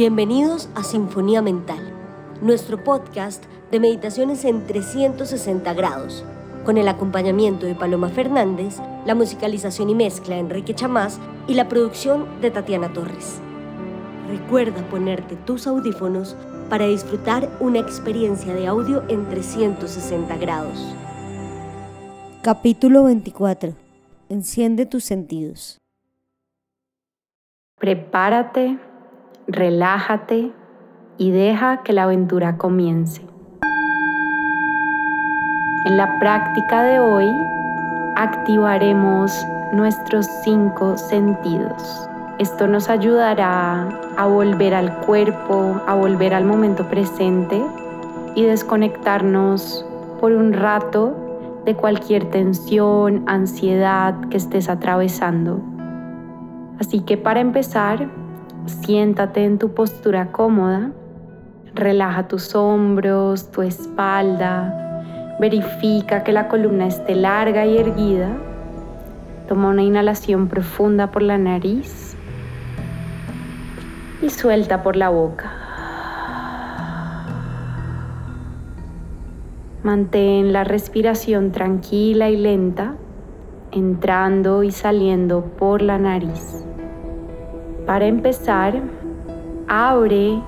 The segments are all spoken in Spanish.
Bienvenidos a Sinfonía Mental, nuestro podcast de meditaciones en 360 grados, con el acompañamiento de Paloma Fernández, la musicalización y mezcla de Enrique Chamás y la producción de Tatiana Torres. Recuerda ponerte tus audífonos para disfrutar una experiencia de audio en 360 grados. Capítulo 24. Enciende tus sentidos. Prepárate relájate y deja que la aventura comience. En la práctica de hoy activaremos nuestros cinco sentidos. Esto nos ayudará a volver al cuerpo, a volver al momento presente y desconectarnos por un rato de cualquier tensión, ansiedad que estés atravesando. Así que para empezar, Siéntate en tu postura cómoda, relaja tus hombros, tu espalda, verifica que la columna esté larga y erguida. Toma una inhalación profunda por la nariz y suelta por la boca. Mantén la respiración tranquila y lenta, entrando y saliendo por la nariz. Para empezar, abre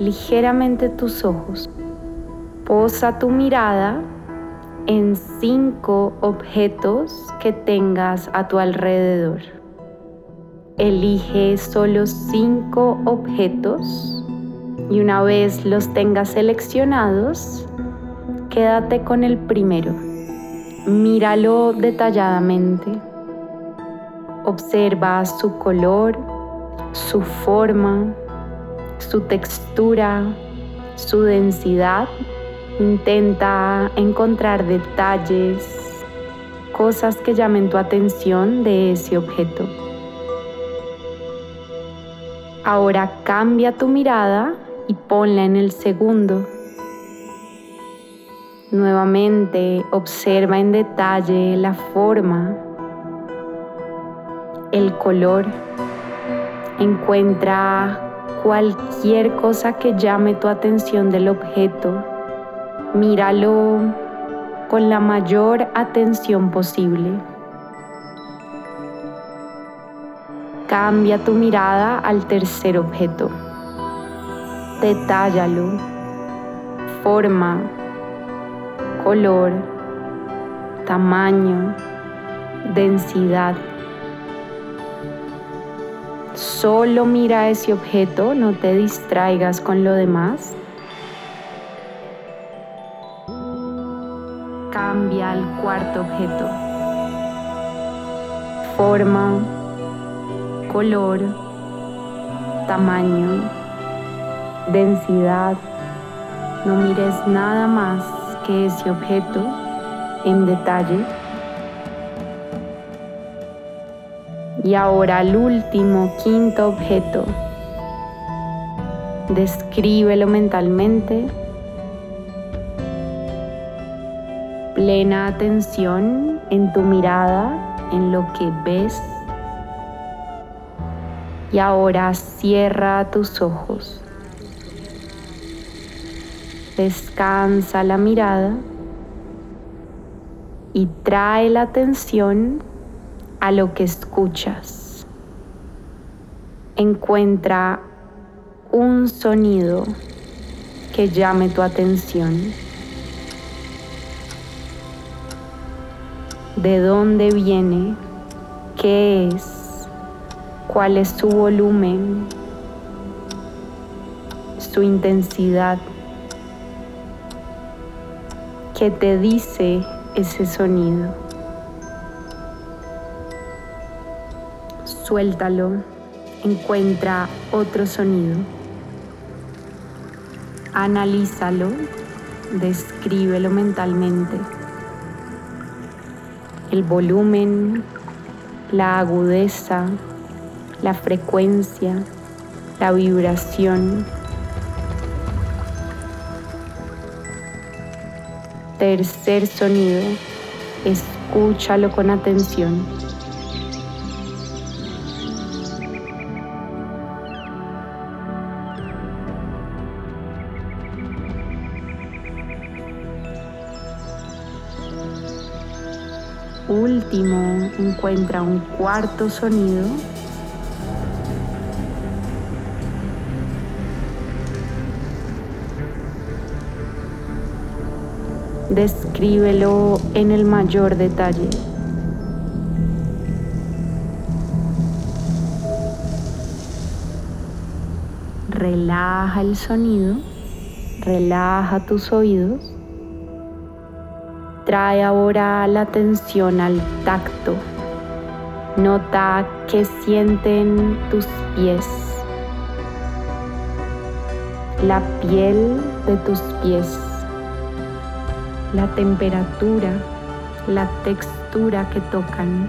ligeramente tus ojos. Posa tu mirada en cinco objetos que tengas a tu alrededor. Elige solo cinco objetos y una vez los tengas seleccionados, quédate con el primero. Míralo detalladamente. Observa su color, su forma, su textura, su densidad. Intenta encontrar detalles, cosas que llamen tu atención de ese objeto. Ahora cambia tu mirada y ponla en el segundo. Nuevamente observa en detalle la forma, el color Encuentra cualquier cosa que llame tu atención del objeto. Míralo con la mayor atención posible. Cambia tu mirada al tercer objeto. Detállalo. Forma, color, tamaño, densidad. Solo mira ese objeto, no te distraigas con lo demás. Cambia al cuarto objeto. Forma, color, tamaño, densidad. No mires nada más que ese objeto en detalle. Y ahora el último, quinto objeto. Descríbelo mentalmente. Plena atención en tu mirada, en lo que ves. Y ahora cierra tus ojos. Descansa la mirada y trae la atención a lo que escuchas. Encuentra un sonido que llame tu atención. ¿De dónde viene? ¿Qué es? ¿Cuál es su volumen? ¿Su intensidad? ¿Qué te dice ese sonido? Suéltalo, encuentra otro sonido, analízalo, descríbelo mentalmente. El volumen, la agudeza, la frecuencia, la vibración. Tercer sonido, escúchalo con atención. Último, encuentra un cuarto sonido. Descríbelo en el mayor detalle. Relaja el sonido, relaja tus oídos Trae ahora la atención al tacto. Nota qué sienten tus pies, la piel de tus pies, la temperatura, la textura que tocan.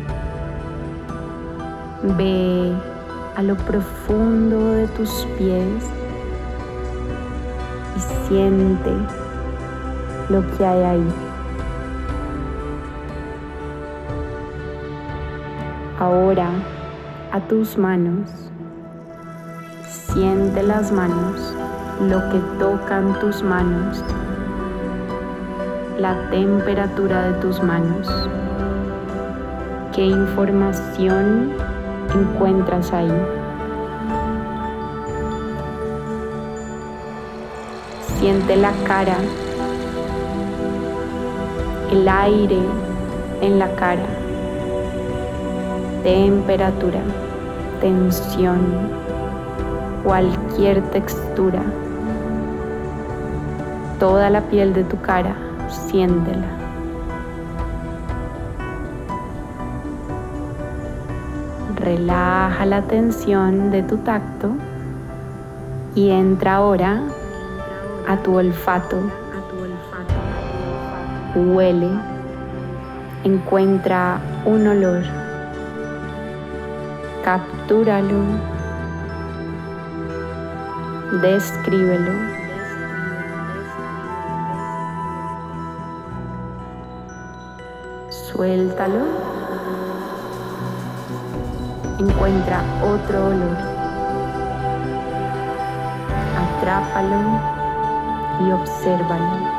Ve a lo profundo de tus pies y siente lo que hay ahí. Ahora a tus manos. Siente las manos, lo que tocan tus manos, la temperatura de tus manos. ¿Qué información encuentras ahí? Siente la cara, el aire en la cara temperatura, tensión, cualquier textura. Toda la piel de tu cara, siéntela. Relaja la tensión de tu tacto y entra ahora a tu olfato. Huele, encuentra un olor captúralo, descríbelo. Suéltalo. Encuentra otro olor. Atrápalo y obsérvalo.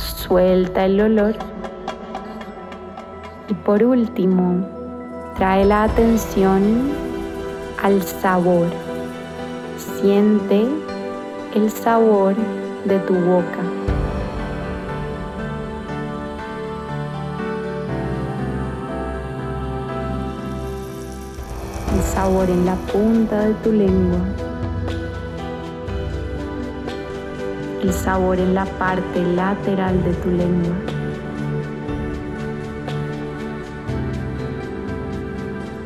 Suelta el olor. Y por último, trae la atención al sabor. Siente el sabor de tu boca. El sabor en la punta de tu lengua. El sabor en la parte lateral de tu lengua.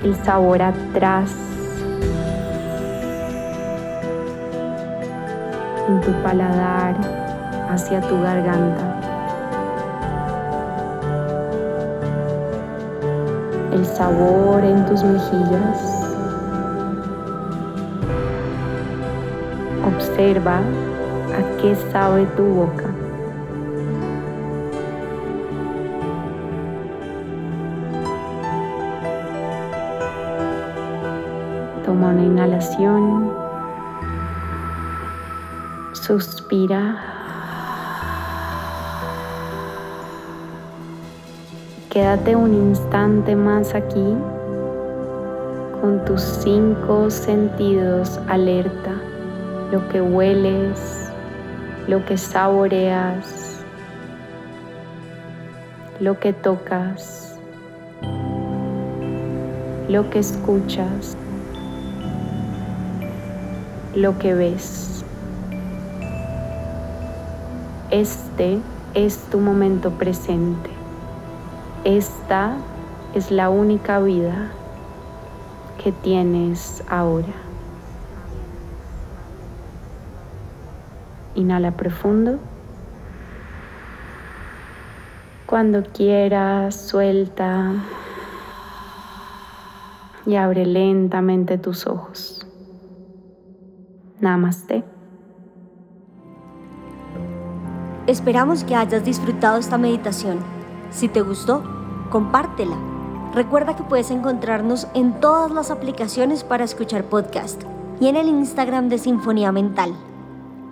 El sabor atrás en tu paladar hacia tu garganta. El sabor en tus mejillas. Observa a qué sabe tu boca. Toma una inhalación. Suspira. Quédate un instante más aquí con tus cinco sentidos alerta, lo que hueles, lo que saboreas, lo que tocas, lo que escuchas, lo que ves. Este es tu momento presente. Esta es la única vida que tienes ahora. Inhala profundo. Cuando quieras, suelta y abre lentamente tus ojos. Namaste. Esperamos que hayas disfrutado esta meditación. Si te gustó, compártela. Recuerda que puedes encontrarnos en todas las aplicaciones para escuchar podcast y en el Instagram de Sinfonía Mental.